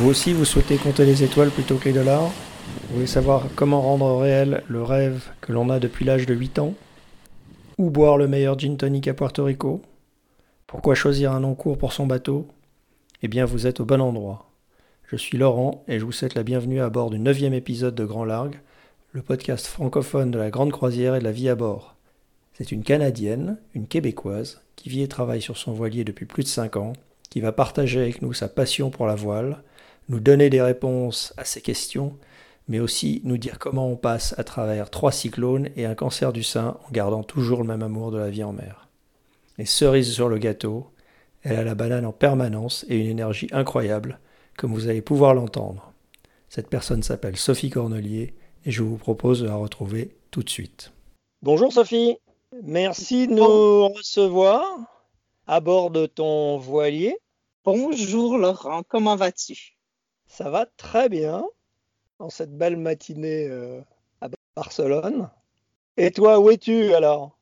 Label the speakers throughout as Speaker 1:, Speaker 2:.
Speaker 1: Vous aussi, vous souhaitez compter les étoiles plutôt que les dollars Vous voulez savoir comment rendre réel le rêve que l'on a depuis l'âge de 8 ans Ou boire le meilleur gin tonic à Puerto Rico Pourquoi choisir un nom court pour son bateau Eh bien, vous êtes au bon endroit. Je suis Laurent et je vous souhaite la bienvenue à bord du neuvième épisode de Grand Largue, le podcast francophone de la grande croisière et de la vie à bord. C'est une Canadienne, une Québécoise, qui vit et travaille sur son voilier depuis plus de 5 ans, qui va partager avec nous sa passion pour la voile, nous donner des réponses à ces questions, mais aussi nous dire comment on passe à travers trois cyclones et un cancer du sein en gardant toujours le même amour de la vie en mer. Et cerise sur le gâteau, elle a la banane en permanence et une énergie incroyable, comme vous allez pouvoir l'entendre. Cette personne s'appelle Sophie Cornelier et je vous propose de la retrouver tout de suite. Bonjour Sophie, merci de nous recevoir à bord de ton voilier.
Speaker 2: Bonjour Laurent, comment vas-tu?
Speaker 1: Ça va très bien en cette belle matinée euh, à Barcelone. Et toi, où es-tu alors?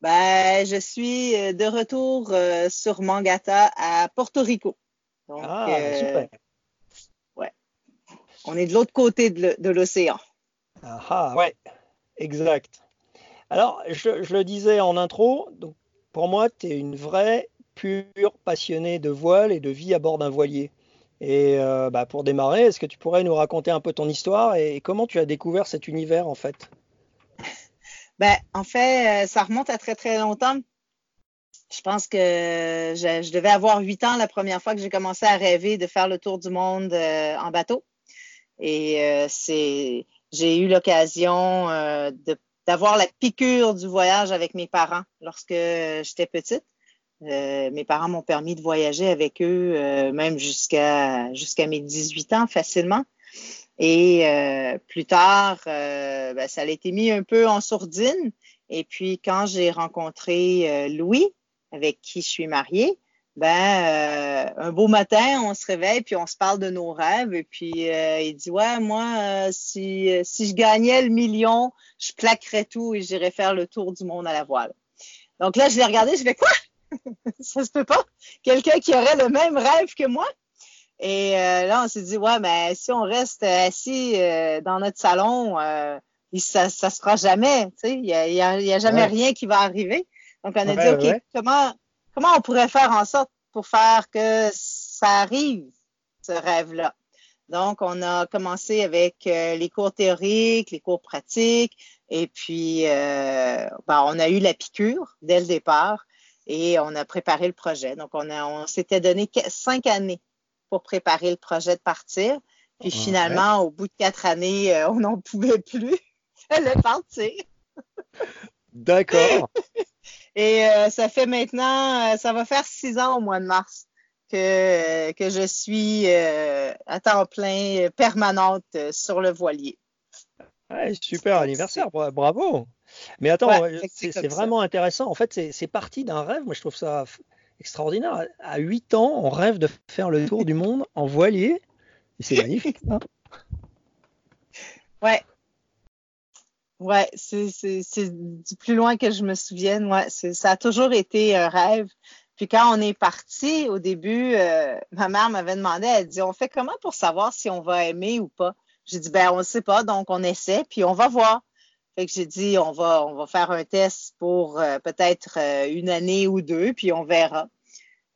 Speaker 2: Ben, Je suis euh, de retour euh, sur Mangata à Porto Rico.
Speaker 1: ah, super.
Speaker 2: Ouais. On est de l'autre côté de l'océan.
Speaker 1: Ah, ah, ouais, exact. Alors, je, je, le disais en intro, donc pour moi, tu es une vraie, pure passionnée de voile et de vie à bord d'un voilier. Et euh, bah, pour démarrer, est-ce que tu pourrais nous raconter un peu ton histoire et comment tu as découvert cet univers en fait?
Speaker 2: Ben, En fait, euh, ça remonte à très très longtemps. Je pense que je, devais avoir huit ans la première fois que j'ai commencé à rêver de faire le tour du monde euh, en bateau. Et j'ai eu l'occasion d'avoir la piqûre du voyage avec mes parents lorsque j'étais petite. Euh, mes parents m'ont permis de voyager avec eux, euh, même jusqu'à jusqu'à mes 18 ans facilement. Et euh, plus tard, ben, ça a été mis un peu en sourdine. Et puis, quand j'ai rencontré Louis, avec qui je suis mariée, ben un beau matin, on se réveille puis on se parle de nos rêves. Et puis il dit ouais, moi, si si je gagnais le million, je plaquerais tout et j'irais faire le tour du monde à la voile. Donc là, je l'ai regardé, je fais quoi? ça se peut pas. Quelqu'un qui aurait le même rêve que moi. Et euh, là, on s'est dit, ouais, mais si on reste assis euh, dans notre salon, euh, ça, ça se fera jamais. Il n'y a, y a, jamais rien qui va arriver. Donc, on a dit, OK, comment, comment on pourrait faire en sorte pour faire que ça arrive, ce rêve-là? Donc, on a commencé avec les cours théoriques, les cours pratiques, et puis ben, on a eu la piqûre dès le départ et on a préparé le projet. Donc, on, on s'était donné cinq années pour préparer le projet de partir. Puis finalement, au bout de quatre années, euh, on n'en pouvait plus. Elle est partie.
Speaker 1: D'accord.
Speaker 2: Et euh, ça fait maintenant, euh, ça va faire six ans au mois de mars que, que je suis à temps plein permanente sur le voilier.
Speaker 1: super anniversaire, bravo. Mais attends, c'est vraiment intéressant. En fait, c'est parti d'un rêve. Moi, je trouve ça extraordinaire. À 8 ans, on rêve de faire le tour du monde en voilier. C'est magnifique. Hein
Speaker 2: ouais. Ouais, c'est du plus loin que je me souvienne. Ouais, ça a toujours été un rêve. Puis quand on est parti, au début, euh, ma mère m'avait demandé, elle dit, on fait comment pour savoir si on va aimer ou pas? J'ai dit, ben, on ne sait pas, donc on essaie, puis on va voir. Que j'ai dit, on va, faire un test pour euh, peut-être euh, une année ou deux, puis on verra.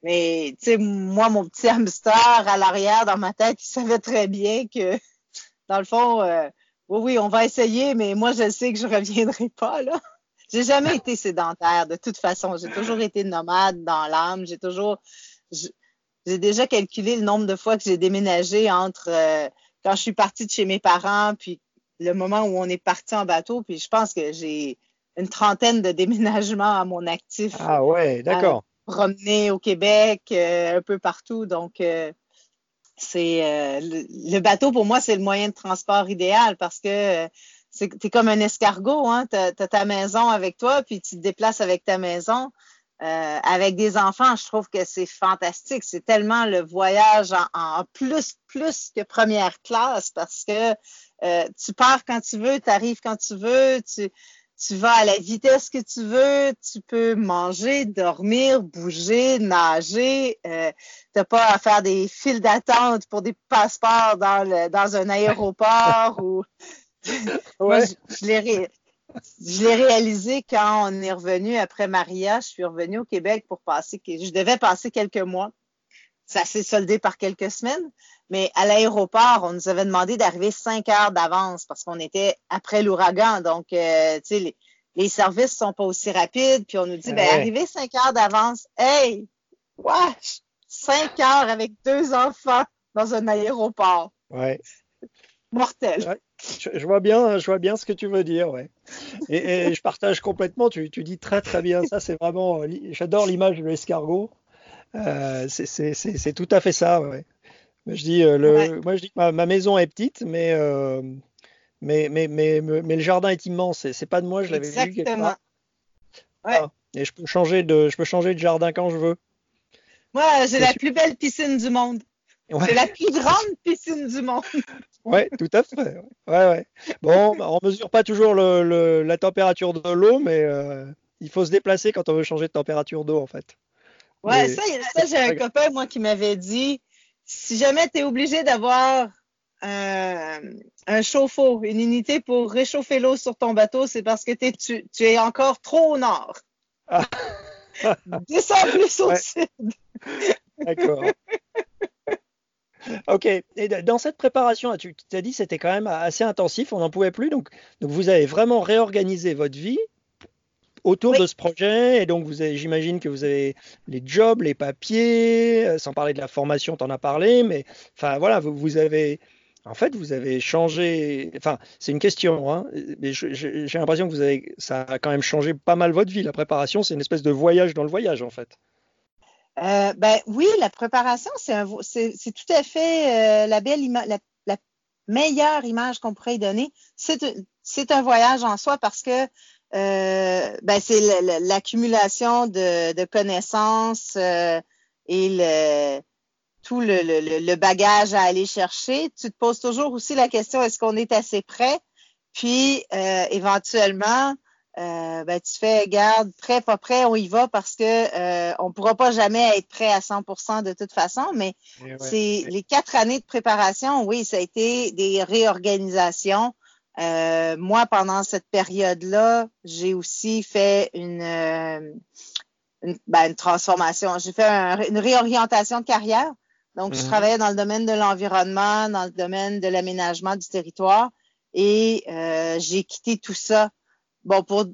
Speaker 2: Mais, tu sais, moi, mon petit hamster à l'arrière dans ma tête, il savait très bien que, dans le fond, euh, oui, oui, on va essayer, mais moi, je sais que je reviendrai pas, là. J'ai jamais été sédentaire, de toute façon. J'ai toujours été nomade dans l'âme. J'ai toujours, j'ai déjà calculé le nombre de fois que j'ai déménagé entre quand je suis partie de chez mes parents, puis le moment où on est parti en bateau, puis je pense que j'ai une trentaine de déménagements à mon actif.
Speaker 1: Ah ouais, d'accord.
Speaker 2: Promener au Québec, euh, un peu partout. Donc, euh, c'est euh, le, bateau, pour moi, c'est le moyen de transport idéal parce que c'est es comme un escargot, hein? Tu as, ta maison avec toi, puis tu te déplaces avec ta maison. avec des enfants, je trouve que c'est fantastique. C'est tellement le voyage en, en, plus, plus que première classe parce que euh, tu pars quand tu veux, tu arrives quand tu veux, tu, tu vas à la vitesse que tu veux, tu peux manger, dormir, bouger, nager. Euh, tu n'as pas à faire des files d'attente pour des passeports dans, le, dans un aéroport ou.
Speaker 1: Ouais.
Speaker 2: je, l'ai je l'ai réalisé quand on est revenu après Maria. Je suis revenue au Québec pour passer. Je devais passer quelques mois. Ça s'est soldé par quelques semaines. Mais à l'aéroport, on nous avait demandé d'arriver cinq heures d'avance parce qu'on était après l'ouragan. Donc, euh, tu sais, les, les, services sont pas aussi rapides. Puis on nous dit, ben, arrivez cinq heures d'avance. Hey, wesh, cinq heures avec deux enfants dans un aéroport.
Speaker 1: Ouais.
Speaker 2: Mortel.
Speaker 1: Je, vois bien, je vois bien ce que tu veux dire, ouais. Et, je partage complètement. Tu, tu, dis très très bien. Ça, c'est vraiment. J'adore l'image de l'escargot. Euh, c'est tout à fait ça, ouais. Je dis, euh, Moi, je dis que ma, maison est petite, mais, euh, mais, mais, mais, mais, le jardin est immense. C'est pas de moi, je l'avais vu quelque part. Ouais. Ah, et je peux, changer de, je peux changer de jardin quand je veux.
Speaker 2: Moi, j'ai la plus belle piscine du monde. C'est la plus grande piscine du monde.
Speaker 1: Oui, tout à fait. Ouais, ouais. Bon, on mesure pas toujours le, la température de l'eau, mais euh, il faut se déplacer quand on veut changer de température d'eau, en fait.
Speaker 2: Ouais, ça, ça j'ai un copain, moi, qui m'avait dit si jamais tu es obligé d'avoir un, un, chauffe-eau, une unité pour réchauffer l'eau sur ton bateau, c'est parce que tu, tu, es encore trop au nord. Ah. Descends plus au sud.
Speaker 1: D'accord. Ok. Et dans cette préparation, tu t'as dit que c'était quand même assez intensif, on n'en pouvait plus. Donc, donc, vous avez vraiment réorganisé votre vie autour de ce projet. Et donc, vous j'imagine que vous avez les jobs, les papiers, euh, sans parler de la formation, tu en as parlé, mais enfin voilà, vous, vous, avez. En fait, vous avez changé. Enfin, c'est une question, hein, mais j'ai l'impression que vous avez, ça a quand même changé pas mal votre vie. La préparation, c'est une espèce de voyage dans le voyage, en fait.
Speaker 2: Euh, ben oui, la préparation, c'est tout à fait euh, la belle image, la, la, meilleure image qu'on pourrait y donner. C'est un voyage en soi parce que euh, ben c'est l'accumulation de, de, connaissances euh, et le, tout le, le, bagage à aller chercher. Tu te poses toujours aussi la question est-ce qu'on est assez prêt? Puis euh, éventuellement, ben, tu fais garde prêt pas prêt, on y va parce que on pourra pas jamais être prêt à 100% de toute façon. Mais eh c'est les quatre années de préparation, oui, ça a été des réorganisations. Euh, moi, pendant cette période-là, j'ai aussi fait une, euh, une, ben, une transformation. J'ai fait une réorientation de carrière. Donc, je mhm. travaillais dans le domaine de l'environnement, dans le domaine de l'aménagement du territoire et euh, j'ai quitté tout ça. Bon, pour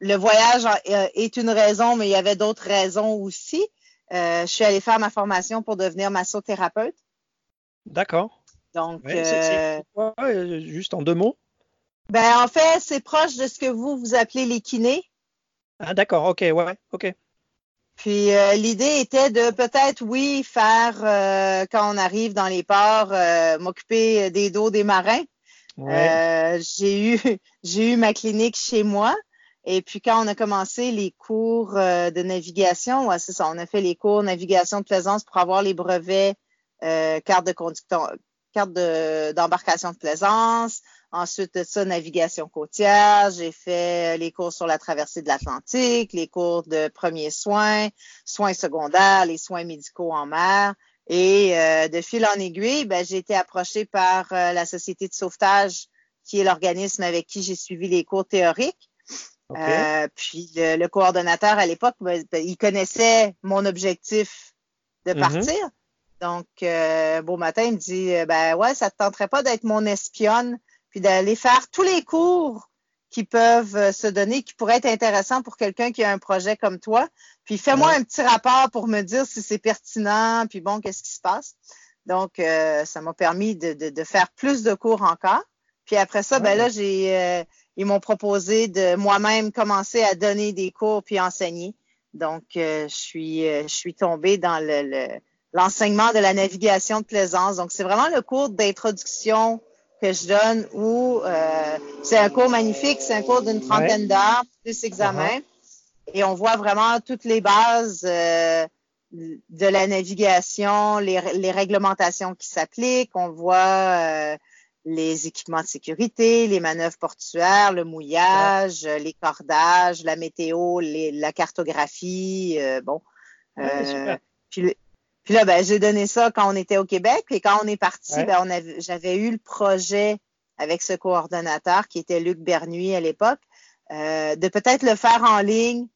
Speaker 2: le voyage est une raison, mais il y avait d'autres raisons aussi. je suis allée faire ma formation pour devenir massothérapeute.
Speaker 1: D'accord.
Speaker 2: Donc,
Speaker 1: juste en deux mots?
Speaker 2: Ben, en fait, c'est proche de ce que vous, vous appelez les kinés.
Speaker 1: Ah, d'accord, ok, ouais, ok.
Speaker 2: Puis euh, l'idée était de peut-être, oui, faire, euh, quand on arrive dans les ports, euh, m'occuper des dos des marins. Ouais. j'ai eu j'ai eu ma clinique chez moi. Et puis quand on a commencé les cours de navigation, ouais, c'est ça, on a fait les cours navigation de plaisance pour avoir les brevets carte de conducteur, carte d'embarcation de plaisance. Ensuite de ça, navigation côtière. J'ai fait les cours sur la traversée de l'Atlantique, les cours de premiers soins, soins secondaires, les soins médicaux en mer. Et euh, de fil en aiguille, ben, j'ai été approchée par euh, la Société de sauvetage, qui est l'organisme avec qui j'ai suivi les cours théoriques. Euh, puis le, coordonnateur à l'époque, ben, ben, il connaissait mon objectif de mm-hmm. partir. Donc, beau matin, il me dit, ben ouais, ça te tenterait pas d'être mon espionne puis d'aller faire tous les cours qui peuvent euh, se donner, qui pourraient être intéressants pour quelqu'un qui a un projet comme toi. Puis fais-moi un petit rapport pour me dire si c'est pertinent, puis bon, qu'est-ce qui se passe. Donc, euh, ça m'a permis de, de, faire plus de cours encore. Puis après ça, ben là, j'ai euh, ils m'ont proposé de moi-même commencer à donner des cours puis enseigner. Donc, je suis je suis tombée dans le, l'enseignement de la navigation de plaisance. Donc, c'est vraiment le cours d'introduction que je donne où euh, c'est un cours magnifique, c'est un cours d'une trentaine d'heures, plus examen. Uh-huh. Et on voit vraiment toutes les bases euh, de la navigation, les, les réglementations qui s'appliquent. On voit euh, les équipements de sécurité, les manœuvres portuaires, le mouillage, les cordages, la météo, la cartographie, bon. puis, puis, là, ben, j'ai donné ça quand on était au Québec. Puis quand on est parti, ben, on j'avais eu le projet avec ce coordonnateur qui était Luc Bernuy à l'époque, euh, de peut-être le faire en ligne.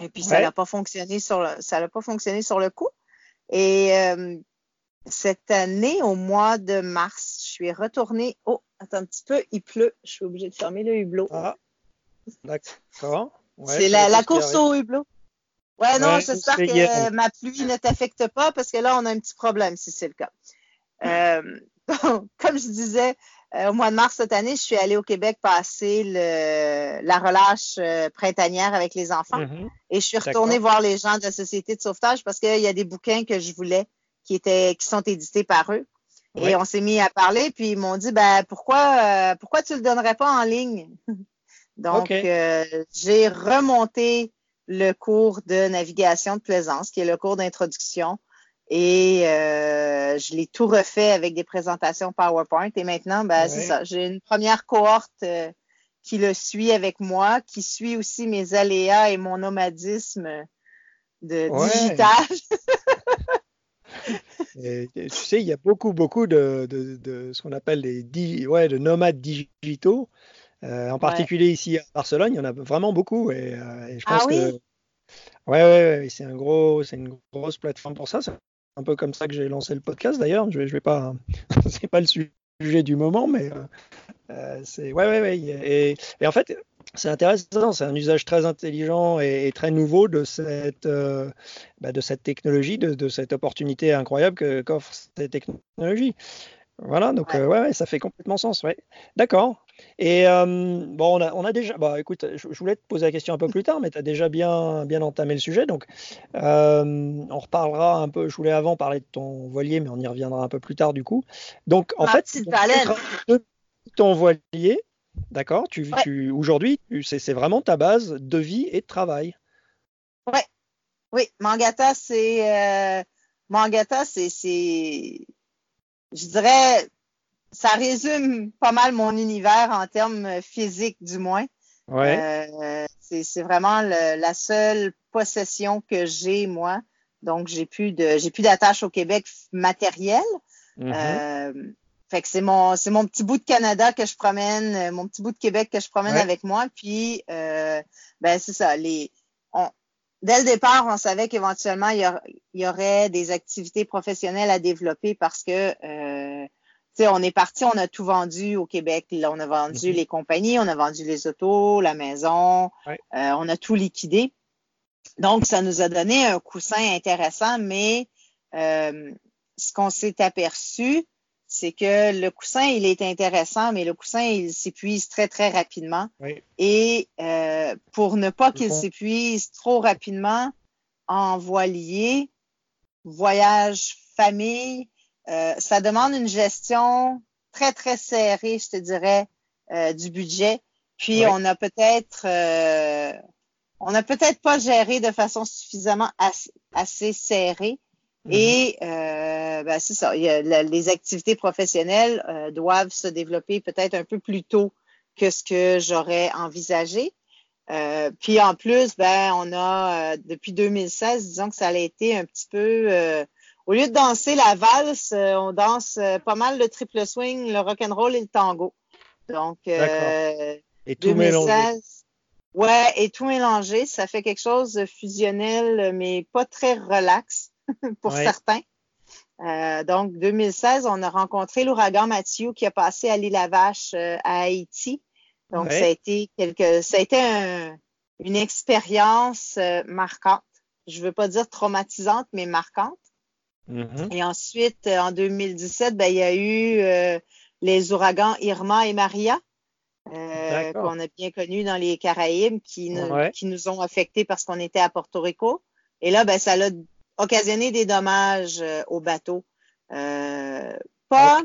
Speaker 2: Et puis, ça n'a pas fonctionné sur le, ça n'a pas fonctionné sur le coup. Et euh, cette année, au mois de mars, je suis retournée. Oh, attends un petit peu, il pleut. Je suis obligée de fermer le hublot.
Speaker 1: Ah, d'accord.
Speaker 2: c'est la, course au hublot. Ouais, non, j'espère que ma pluie ne t'affecte pas parce que là, on a un petit problème si c'est le cas. Euh, comme je disais, euh, au mois de mars cette année, je suis allée au Québec passer le, la relâche euh, printanière avec les enfants. Mm-hmm. Et je suis retournée voir les gens de la Société de sauvetage parce qu'il y a des bouquins que je voulais qui étaient qui sont édités par eux. Et on s'est mis à parler, puis ils m'ont dit ben pourquoi euh, pourquoi tu le donnerais pas en ligne? Donc j'ai remonté le cours de navigation de plaisance, qui est le cours d'introduction et euh, je l'ai tout refait avec des présentations PowerPoint. Et maintenant, ben, c'est ça. J'ai une première cohorte euh, qui le suit avec moi, qui suit aussi mes aléas et mon nomadisme de digital.
Speaker 1: tu sais, il y a beaucoup, beaucoup de, de, de ce qu'on appelle des ouais, de nomades digitaux. Euh, en particulier ici à Barcelone, il y en a vraiment beaucoup. Et, et je pense ah, oui? que Ouais, ouais, ouais c'est un gros, c'est une grosse plateforme pour ça un peu comme ça que j'ai lancé le podcast d'ailleurs. Je je vais pas, c'est pas le sujet du moment, mais euh, euh, c'est ouais, ouais, ouais. Et, et en fait, c'est intéressant, c'est un usage très intelligent et, très nouveau de cette, euh, bah, de cette technologie, de, de, cette opportunité incroyable que qu'offre cette technologie. Voilà, donc ouais. ouais, ça fait complètement sens, ouais. D'accord. Et euh, bon, on a, on a, déjà. Bah, écoute, je, voulais te poser la question un peu plus tard, mais tu as déjà bien, bien entamé le sujet. Donc, euh, on reparlera un peu. Je voulais avant parler de ton voilier, mais on y reviendra un peu plus tard du coup. Donc, en fait, ton voilier, d'accord tu, tu, Aujourd'hui, c'est vraiment ta base de vie et de travail.
Speaker 2: Ouais. Oui, Mangata, c'est. Euh, Mangata, c'est. Je dirais ça résume pas mal mon univers en termes physiques, du moins.
Speaker 1: Ouais.
Speaker 2: Euh, c'est vraiment la seule possession que j'ai, moi. Donc, j'ai plus de j'ai plus d'attache au Québec matériel. Mm-hmm. euh, fait que c'est mon c'est mon petit bout de Canada que je promène, mon petit bout de Québec que je promène avec moi. Puis euh, ben c'est ça. Les dès le départ, on savait qu'éventuellement il y, y, aurait des activités professionnelles à développer parce que euh, on est parti, on a tout vendu au Québec. Là, on a vendu mhm. les compagnies, on a vendu les autos, la maison, euh, on a tout liquidé. Donc, ça nous a donné un coussin intéressant, mais euh, ce qu'on s'est aperçu, c'est que le coussin, il est intéressant, mais le coussin, il s'épuise très, très rapidement. Et euh, pour ne pas qu'il s'épuise trop rapidement en voilier, voyage famille, euh, ça demande une gestion très, très serrée, je te dirais, euh, du budget. Puis on a peut-être on n'a peut-être pas géré de façon suffisamment assez, serrée. Mm-hmm. Et ben, c'est ça. les activités professionnelles doivent se développer peut-être un peu plus tôt que ce que j'aurais envisagé. puis en plus, ben, on a depuis 2016, disons que ça a été un petit peu au lieu de danser la valse, euh, on danse euh, pas mal le triple swing, le rock and roll et le tango. Donc, euh,
Speaker 1: et tout mélangé.
Speaker 2: Ouais, et tout mélangé, ça fait quelque chose de fusionnel, mais pas très relax pour certains. Euh, donc, 2016, on a rencontré l'ouragan Mathieu qui a passé à l'île la Vache à Haïti. Donc, ça a été quelque, ça a été une expérience marquante. Je veux pas dire traumatisante, mais marquante. Mm-hmm. Et ensuite, euh, en 2017, ben, il y a eu euh, les ouragans Irma et Maria, euh, qu'on a bien connus dans les Caraïbes, qui, nous, qui nous ont affectés parce qu'on était à Porto Rico. Et là, ben, ça a occasionné des dommages au bateau. pas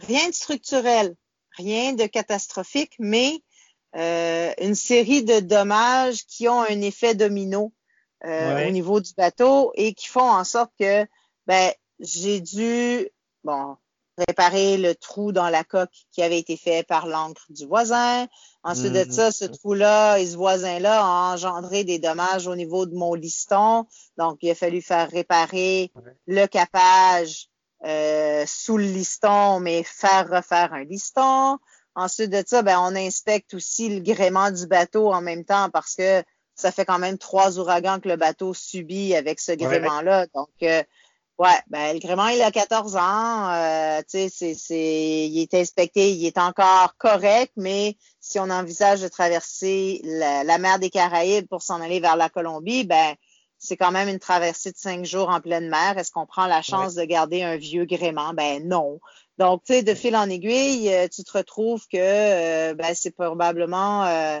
Speaker 2: rien de structurel, rien de catastrophique, mais une série de dommages qui ont un effet domino au niveau du bateau et qui font en sorte que ben, j'ai dû, bon, réparer le trou dans la coque qui avait été fait par l'encre du voisin. Ensuite de
Speaker 1: Mhm.
Speaker 2: ça, ce trou-là et ce voisin-là a engendré des dommages au niveau de mon liston. Donc, il a fallu faire réparer
Speaker 1: Ouais.
Speaker 2: le capage euh, sous le liston, mais faire refaire un liston. Ensuite de ça, ben, on inspecte aussi le gréement du bateau en même temps parce que ça fait quand même trois ouragans que le bateau subit avec ce gréement-là. Donc, euh, ouais, ben, le gréement, il a 14 ans. Euh, tu sais, c'est, c'est, il est inspecté, il est encore correct, mais si on envisage de traverser la, la mer des Caraïbes pour s'en aller vers la Colombie, ben, c'est quand même une traversée de cinq jours en pleine mer. Est-ce qu'on prend la chance de garder un vieux gréement? Ben non. Donc, tu sais, de fil en aiguille, euh, tu te retrouves que euh, ben, c'est probablement euh,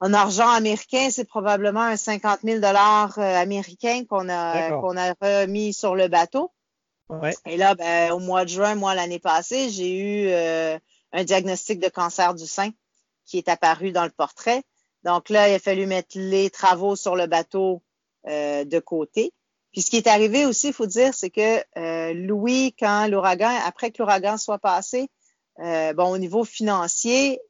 Speaker 2: en argent américain, c'est probablement un 50 000 dollars euh, américains qu'on a qu'on a remis sur le bateau.
Speaker 1: Ouais.
Speaker 2: Et là, ben, au mois de juin, moi, l'année passée, j'ai eu euh, un diagnostic de cancer du sein qui est apparu dans le portrait. Donc là, il a fallu mettre les travaux sur le bateau euh, de côté. Puis ce qui est arrivé aussi, il faut dire, c'est que euh, Louis, quand l'ouragan, après que l'ouragan soit passé, euh, bon, au niveau financier,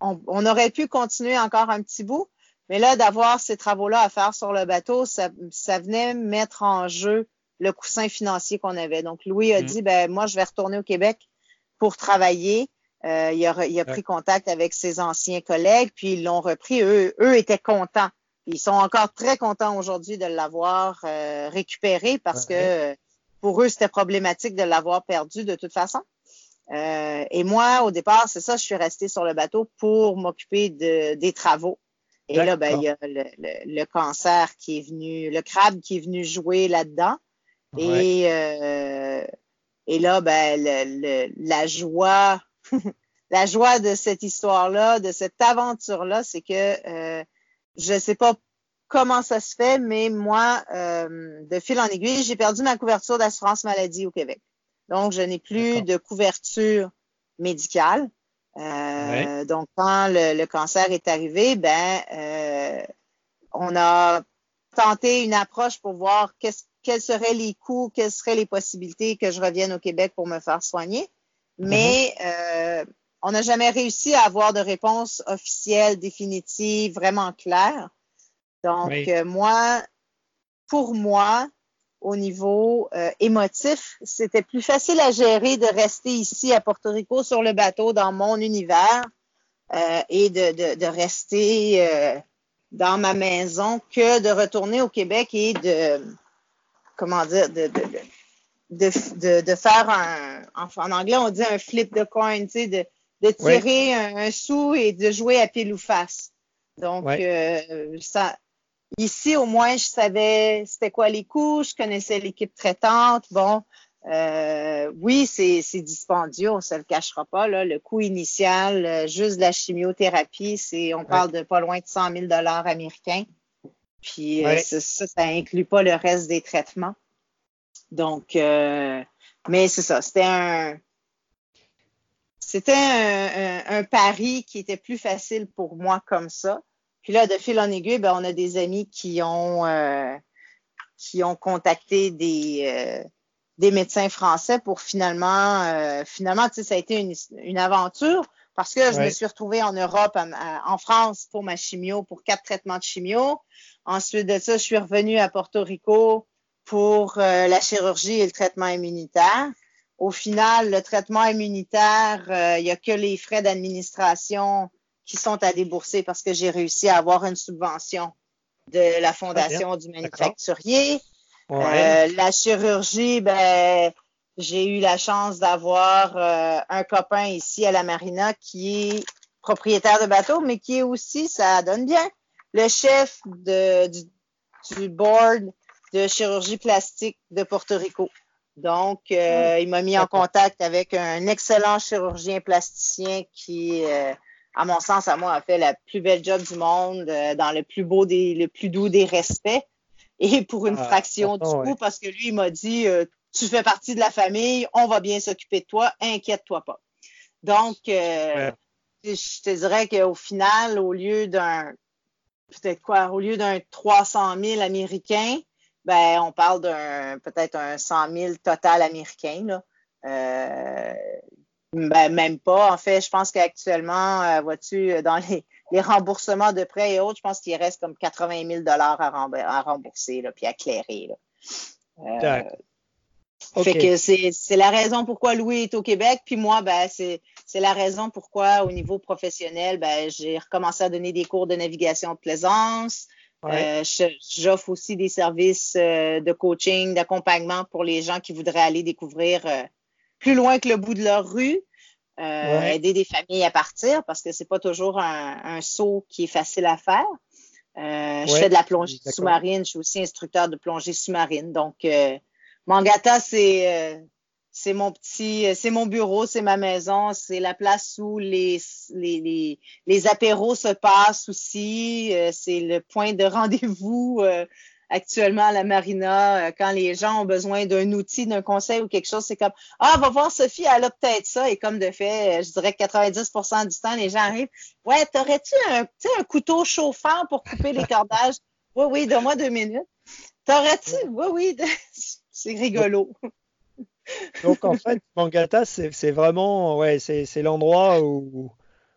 Speaker 2: on, on aurait pu continuer encore un petit bout, mais là, d'avoir ces travaux-là à faire sur le bateau, ça, ça venait mettre en jeu le coussin financier qu'on avait. Donc, Louis a
Speaker 1: Mm.
Speaker 2: dit, ben moi, je vais retourner au Québec pour travailler. Euh, il, a, re- il a pris contact avec ses anciens collègues, puis ils l'ont repris. Eux, eux étaient contents. Ils sont encore très contents aujourd'hui de l'avoir euh, récupéré parce
Speaker 1: Ouais.
Speaker 2: que pour eux, c'était problématique de l'avoir perdu de toute façon. Euh, et moi, au départ, c'est ça, je suis restée sur le bateau pour m'occuper de, des travaux. Et là, ben, il y a le, le- le cancer qui est venu, le crabe qui est venu jouer là-dedans.
Speaker 1: Ouais.
Speaker 2: Et, euh, et là, ben, le- le- la joie, la joie de cette histoire-là, de cette aventure-là, c'est que euh, je ne sais pas comment ça se fait, mais moi, euh, de fil en aiguille, j'ai perdu ma couverture d'assurance maladie au Québec. Donc, je n'ai plus de couverture médicale. Euh, Donc, quand le, le cancer est arrivé, ben, euh, on a tenté une approche pour voir quels seraient les coûts, quelles seraient les possibilités que je revienne au Québec pour me faire soigner. Mais euh, on n'a jamais réussi à avoir de réponse officielle, définitive, vraiment claire. Donc,
Speaker 1: Oui.
Speaker 2: euh, moi, pour moi, au niveau euh, émotif, c'était plus facile à gérer de rester ici à Porto Rico sur le bateau dans mon univers euh, et de, de, de rester euh, dans ma maison que de retourner au Québec et de, comment dire, de, de, faire un, en, anglais, on dit un flip de coin, tu sais, de, de tirer un, un sou et de jouer à pile ou face. Donc, ça, ici, au moins, je savais c'était quoi les coûts, je connaissais l'équipe traitante. Bon, euh, oui, c'est c'est dispendieux, on se le cachera pas. Là. Le coût initial, euh, juste de la chimiothérapie, c'est on parle de pas loin de 100 000 dollars américains. Puis euh,
Speaker 1: Ouais.
Speaker 2: ça, ça, ça inclut pas le reste des traitements. Donc, euh, mais c'est ça, c'était un c'était un, un, un pari qui était plus facile pour moi comme ça. Puis là, de fil en aiguille, ben, on a des amis qui ont euh, qui ont contacté des euh, des médecins français pour finalement euh, finalement, tu sais, ça a été une, une aventure parce que je
Speaker 1: Ouais.
Speaker 2: me suis retrouvée en Europe, à- à- en France pour ma chimio, pour quatre traitements de chimio. Ensuite de ça, je suis revenue à Porto Rico pour euh, la chirurgie et le traitement immunitaire. Au final, le traitement immunitaire, euh, il n'y a que les frais d'administration qui sont à débourser parce que j'ai réussi à avoir une subvention de la Fondation du manufacturier.
Speaker 1: Ouais.
Speaker 2: Euh, la chirurgie, ben, j'ai eu la chance d'avoir euh, un copain ici à la Marina qui est propriétaire de bateau, mais qui est aussi, ça donne bien, le chef de, du, du board de chirurgie plastique de Porto Rico. Donc, euh, il m'a mis en contact avec un excellent chirurgien plasticien qui, euh, à mon sens, à moi, a fait la plus belle job du monde, euh, dans le plus beau des, le plus doux des respects, et pour une
Speaker 1: Ah,
Speaker 2: fraction du
Speaker 1: ouais.
Speaker 2: parce que lui, il m'a dit, euh, tu fais partie de la famille, on va bien s'occuper de toi, inquiète-toi pas. Donc, euh, je te dirais qu'au final, au lieu d'un, peut-être quoi, au lieu d'un 300 000 américains, ben, on parle d'un, peut-être un 100 000 total américain, là. Ben, même pas. En fait, je pense qu'actuellement, vois-tu, dans les, remboursements de prêts et autres, je pense qu'il reste comme 80 000 à, rembourser, là, puis à clairer. Là. Fait que c'est la raison pourquoi Louis est au Québec. Puis moi, ben, c'est la raison pourquoi, au niveau professionnel, ben, j'ai recommencé à donner des cours de navigation de plaisance. Euh, j'offre aussi des services euh, de coaching, d'accompagnement pour les gens qui voudraient aller découvrir euh, plus loin que le bout de leur rue. Aider des familles à partir parce que c'est pas toujours un, un, saut qui est facile à faire. Je fais de la plongée sous-marine. Je suis aussi instructeur de plongée sous-marine. Donc, Mangata, c'est euh, c'est mon petit, c'est mon bureau, c'est ma maison, c'est la place où les, les, les, les apéros se passent aussi. Euh, c'est le point de rendez-vous euh, actuellement à la marina. quand les gens ont besoin d'un outil, d'un conseil ou quelque chose, c'est comme Ah, va voir Sophie, elle a peut-être ça. Et comme de fait, je dirais que 90% du temps, les gens arrivent. Ouais, t'aurais-tu un, un couteau chauffant pour couper les cordages? Oui, oui, donne-moi deux minutes. T'aurais-tu? Oui, oui. C'est rigolo.
Speaker 1: Donc en fait, Mangata, c'est vraiment ouais, c'est l'endroit où,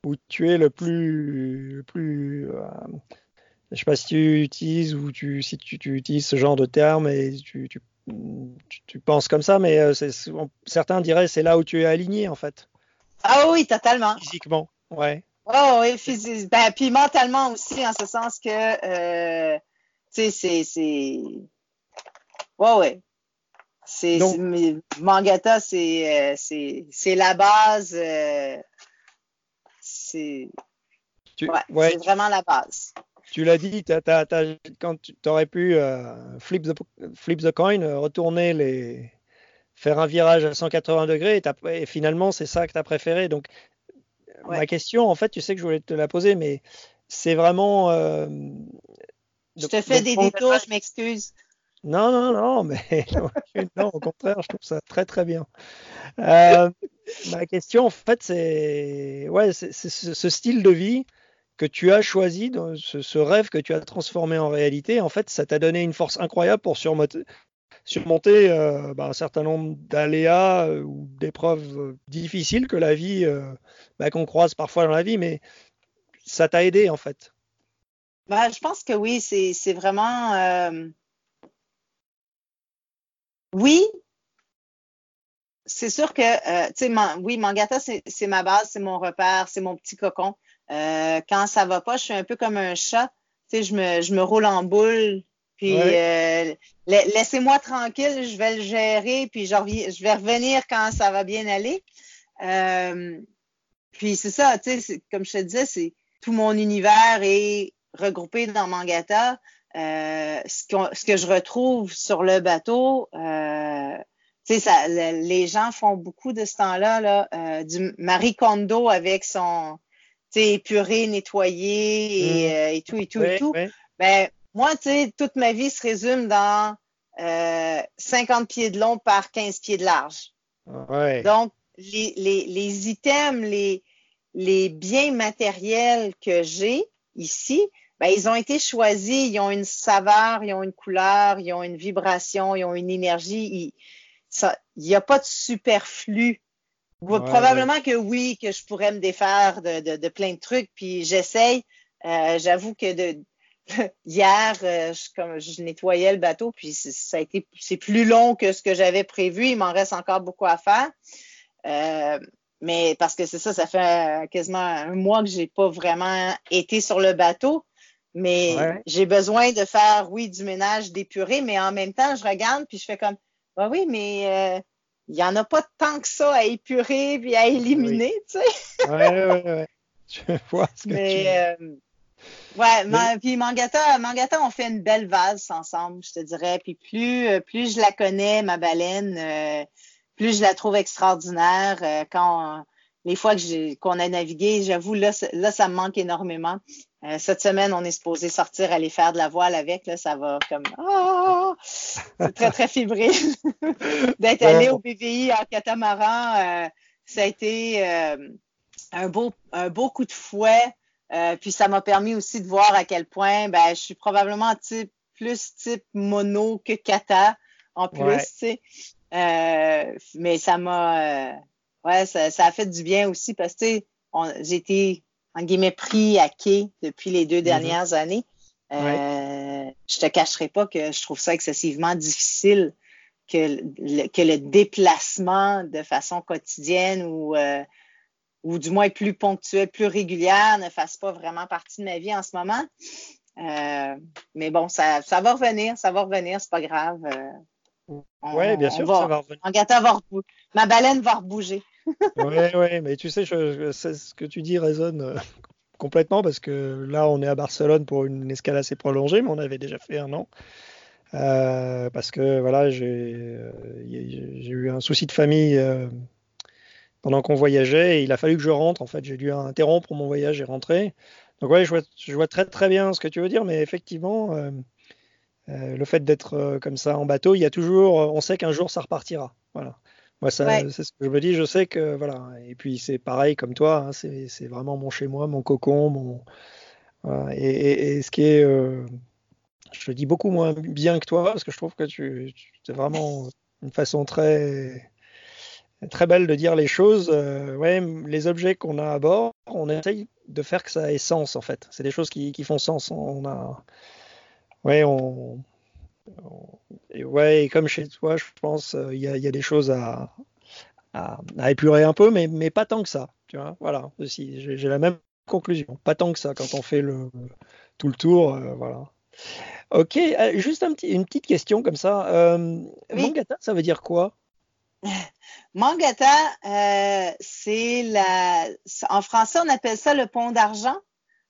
Speaker 1: où tu es le plus, le plus euh, je sais pas si tu utilises ou tu, si tu, tu utilises ce genre de terme et tu, tu, tu penses comme ça, mais euh, certains diraient c'est là où tu es aligné en fait.
Speaker 2: Ah oui, totalement.
Speaker 1: Physiquement, ouais.
Speaker 2: Oh oui, physiquement. Ben, puis mentalement aussi, en ce sens que, euh, tu sais, c'est. Ouais, ouais. C'est Mangata, c'est euh, c'est la base. Euh, c'est ouais, vraiment la base.
Speaker 1: Tu l'as dit, quand tu aurais pu euh, flip, the, flip the coin, retourner les, faire un virage à 180 degrés, et, finalement c'est ça que tu as préféré. Donc ma question, en fait, tu sais que je voulais te la poser, mais c'est vraiment.
Speaker 2: je te fais des détours, je m'excuse.
Speaker 1: Non, non, non, mais non, au contraire, je trouve ça très très bien. Euh, ma question, en fait, c'est ouais, c'est ce style de vie que tu as choisi, ce, rêve que tu as transformé en réalité. En fait, ça t'a donné une force incroyable pour surmonter, surmonter euh, bah, un certain nombre d'aléas euh, ou d'épreuves difficiles que la vie, bah, qu'on croise parfois dans la vie, mais ça t'a aidé en fait.
Speaker 2: Bah, je pense que oui, c'est vraiment oui, c'est sûr que, euh, tu sais, oui, Mangata, c'est ma base, c'est mon repère, c'est mon petit cocon. Euh, quand ça va pas, je suis un peu comme un chat. Tu sais, je me, je me roule en boule, puis euh, laissez-moi tranquille, je vais le gérer, puis je, je, vais revenir quand ça va bien aller. puis c'est ça, tu sais, comme je te disais, c'est tout mon univers est regroupé dans Mangata. Euh, ce, ce, que je retrouve sur le bateau, euh, ça, les gens font beaucoup de ce temps-là, là, euh, du Marie Kondo avec son épuré, nettoyé et, mmh. euh, et, tout, et tout, et tout. Ben, moi, tu sais, toute ma vie se résume dans 50 pieds de long par 15 pieds de large. Donc, les, les, les items, les, les biens matériels que j'ai ici, ben, ils ont été choisis, ils ont une saveur, ils ont une couleur, ils ont une vibration, ils ont une énergie. Il n'y a pas de superflu. Probablement que oui, que je pourrais me défaire de, de, plein de trucs, puis j'essaye. Euh, J'avoue que de, hier, euh, je, comme je nettoyais le bateau, puis ça a été c'est plus long que ce que j'avais prévu. Il m'en reste encore beaucoup à faire. Euh, mais parce que c'est ça, ça fait quasiment un mois que j'ai pas vraiment été sur le bateau. Mais j'ai besoin de faire, oui, du ménage, d'épurer, mais en même temps, je regarde puis je fais comme, bah oui, mais euh, il n'y en a pas tant que ça à épurer puis à éliminer, tu sais.
Speaker 1: Oui, oui, oui. Je vois ce que mais, tu
Speaker 2: euh, Ouais, puis Mangata, Mangata, on fait une belle vase ensemble, je te dirais. Puis plus, euh, plus je la connais, ma baleine, plus je la trouve extraordinaire. quand les fois qu'on a navigué, j'avoue, là, là, ça me manque énormément. Euh, cette semaine, on est supposé sortir, aller faire de la voile avec. Là, ça va comme oh! c'est très, très fébrile. D'être allé au BVI en catamaran, euh, ça a été euh, un, beau, un beau coup de fouet. puis ça m'a permis aussi de voir à quel point ben, je suis probablement type, plus type mono que kata en plus. mais ça m'a, ouais, ça, ça, a fait du bien aussi parce que j'ai été en guillemets pris à quai depuis les deux mm-hmm. dernières années. Euh, Je te cacherai pas que je trouve ça excessivement difficile que le, que le déplacement de façon quotidienne ou, euh, ou du moins plus ponctuel, plus régulière ne fasse pas vraiment partie de ma vie en ce moment. Euh, mais bon, ça, ça va revenir, ça va revenir, c'est pas grave.
Speaker 1: Euh, oui, bien sûr, ça va revenir.
Speaker 2: va ma baleine va rebouger.
Speaker 1: Oui, oui, mais tu sais, ce que tu dis résonne euh, complètement parce que là, on est à Barcelone pour une escale assez prolongée, mais on avait déjà fait un an. Euh, parce que voilà, j'ai euh, eu un souci de famille pendant qu'on voyageait et il a fallu que je rentre. En fait, j'ai dû interrompre mon voyage et rentrer. Donc, ouais, je vois, je vois, très très bien ce que tu veux dire, mais effectivement, le fait d'être comme ça en bateau, il y a toujours, on sait qu'un jour ça repartira. Voilà. Moi, c'est ce que je me dis. Je sais que voilà. Et puis c'est pareil comme toi. Hein, c'est vraiment mon chez moi, mon cocon, mon. Et, ce qui est, euh, je le dis beaucoup moins bien que toi parce que je trouve que tu, c'est vraiment une façon très très belle de dire les choses. Euh, ouais, les objets qu'on a à bord, on essaye de faire que ça ait sens en fait. C'est des choses qui, qui, font sens. On a, ouais, on, et ouais, et comme chez toi, je pense, euh, il y, a, des choses à, à, épurer un peu, mais, mais pas tant que ça. Tu vois, voilà, j'ai la même conclusion. Pas tant que ça quand on fait le, tout le tour, euh, voilà. Ok, euh, juste un petit, une petite question comme ça. Mangata, ça veut dire quoi?
Speaker 2: Mangata, c'est la. En français, on appelle ça le pont d'argent.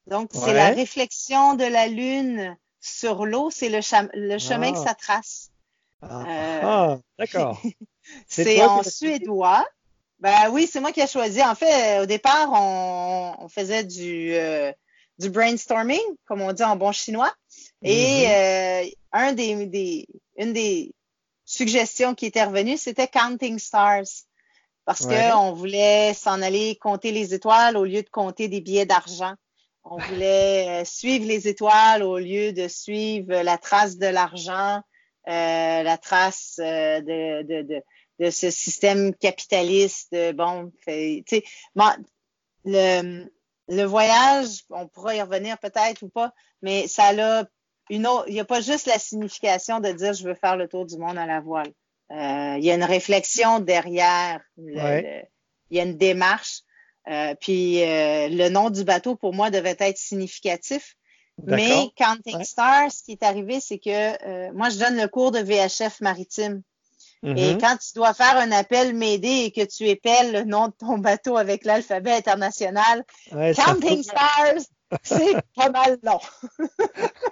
Speaker 2: Donc, c'est la réflexion de la lune sur l'eau, c'est le, chemin que ah. ça trace.
Speaker 1: Ah, euh, ah d'accord.
Speaker 2: c'est en suédois. Ben oui, c'est moi qui ai choisi. En fait, au départ, on, faisait du, euh, du brainstorming, comme on dit en bon chinois. Et euh, un des, une des suggestions qui était revenue, c'était Counting Stars. Parce qu'on voulait s'en aller compter les étoiles au lieu de compter des billets d'argent. On voulait euh, suivre les étoiles au lieu de suivre la trace de l'argent, euh, la trace euh, de, de, de, de, ce système capitaliste. Bon, tu sais, le, le voyage, on pourra y revenir peut-être ou pas, mais ça a une autre. Il n'y a pas juste la signification de dire je veux faire le tour du monde à la voile. il y a une réflexion derrière. il y a une démarche. Euh, puis euh, le nom du bateau, pour moi, devait être significatif. Mais Counting Stars, ce qui est arrivé, c'est que euh, moi, je donne le cours de VHF maritime. Et mm-hmm. quand tu dois faire un appel m'aider et que tu épelles le nom de ton bateau avec l'alphabet international, Counting Stars, c'est pas mal long.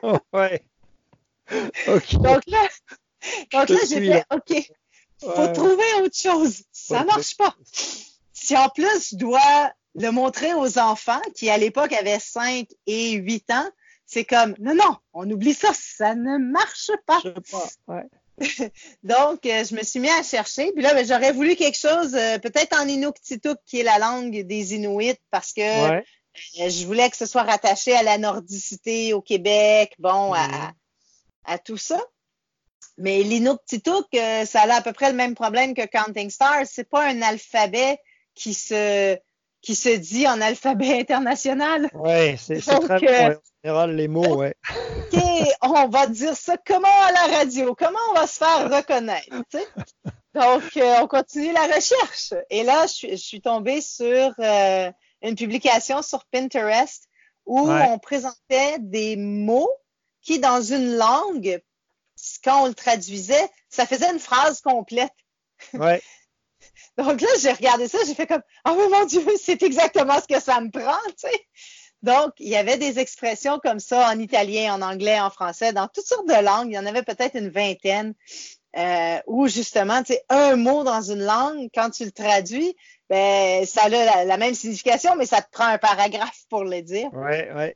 Speaker 1: oh, ouais.
Speaker 2: Donc là, donc là j'ai fait, OK, faut trouver autre chose. Ça marche pas si en plus je dois le montrer aux enfants qui à l'époque avaient 5 et 8 ans, c'est comme non, non, on oublie ça, ça ne marche pas. Donc, euh, je me suis mis à chercher. Puis là, ben, j'aurais voulu quelque chose, euh, peut-être en Inuktitut, qui est la langue des Inuits, parce que euh, je voulais que ce soit rattaché à la nordicité au Québec, bon, à, mm-hmm. à, tout ça. Mais l'Inuktitut, ça a à peu près le même problème que Counting Stars. C'est pas un alphabet qui se qui se dit en alphabet international.
Speaker 1: Oui, c'est très euh, en général les mots, ouais.
Speaker 2: OK, on va dire ça comment à la radio? Comment on va se faire reconnaître? Donc, euh, on continue la recherche. Et là, je, suis tombée sur euh, une publication sur Pinterest où on présentait des mots qui, dans une langue, quand on le traduisait, ça faisait une phrase complète.
Speaker 1: Ouais.
Speaker 2: Donc là, j'ai regardé ça, j'ai fait comme, oh mon Dieu, c'est exactement ce que ça me prend, tu sais. Donc, il y avait des expressions comme ça en italien, en anglais, en français, dans toutes sortes de langues. Il y en avait peut-être une vingtaine. Euh, où justement, tu sais, un mot dans une langue, quand tu le traduis, ben, ça a la, même signification, mais ça te prend un paragraphe pour le dire.
Speaker 1: Oui, oui.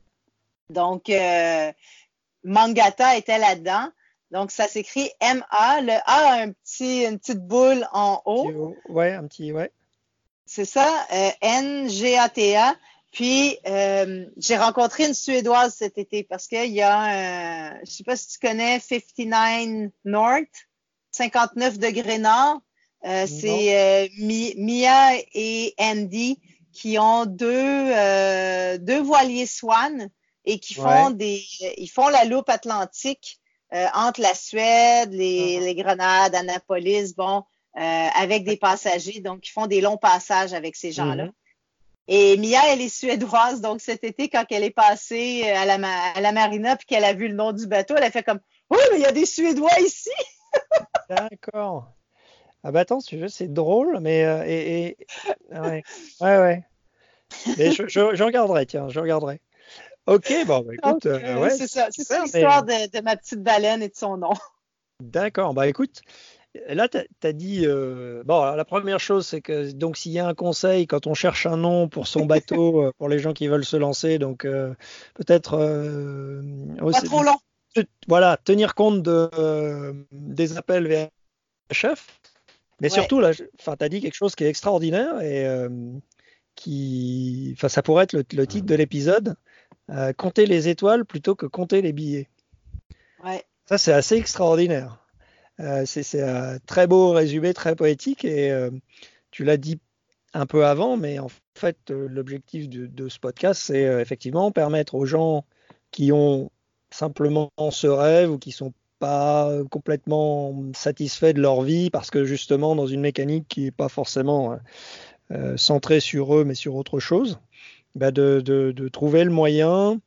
Speaker 2: Donc, euh, Mangata était là-dedans. Donc, ça s'écrit M-A. Le A a un petit, une petite boule en haut.
Speaker 1: Ouais, un petit, ouais.
Speaker 2: C'est ça, euh, N-G-A-T-A. Puis, euh, j'ai rencontré une Suédoise cet été parce qu'il y a, un, je sais pas si tu connais 59 North. 59 degrés nord. Euh, c'est euh, Mia et Andy qui ont deux, euh, deux voiliers Swan et qui font des ils font la loupe atlantique entre la Suède, les, les Grenades, Annapolis, bon, avec des passagers. Donc, ils font des longs passages avec ces gens-là. Mm-hmm. Et Mia, elle est suédoise, donc cet été, quand elle est passée à la, à la marina puis qu'elle a vu le nom du bateau, elle a fait comme Oh, mais il y a des Suédois ici!
Speaker 1: D'accord. Ah bah attends, c'est drôle, mais euh, et, ah ouais, ouais, ouais. Mais je, je, regarderai, tiens, je regarderai. Ok, bon, bah, écoute, euh, ouais,
Speaker 2: c'est ça, c'est ça l'histoire de, ma petite baleine et de son nom.
Speaker 1: D'accord, bah écoute, là, tu as, dit, euh, bon, la première chose, c'est que donc s'il y a un conseil quand on cherche un nom pour son bateau, pour les gens qui veulent se lancer, donc peut-être
Speaker 2: pas trop long.
Speaker 1: Voilà, tenir compte de, des appels VHF mais surtout, là, tu as dit quelque chose qui est extraordinaire et euh, qui. Enfin, ça pourrait être le, titre de l'épisode euh, compter les étoiles plutôt que compter les billets.
Speaker 2: Ouais.
Speaker 1: Ça, c'est assez extraordinaire. Euh, c'est un très beau résumé, très poétique et tu l'as dit un peu avant, mais en fait, l'objectif de, de, ce podcast, c'est effectivement permettre aux gens qui ont simplement ce rêve ou qui sont pas complètement satisfaits de leur vie parce que justement dans une mécanique qui n'est pas forcément euh, euh, centrée sur eux mais sur autre chose, bah de, de, trouver le moyen,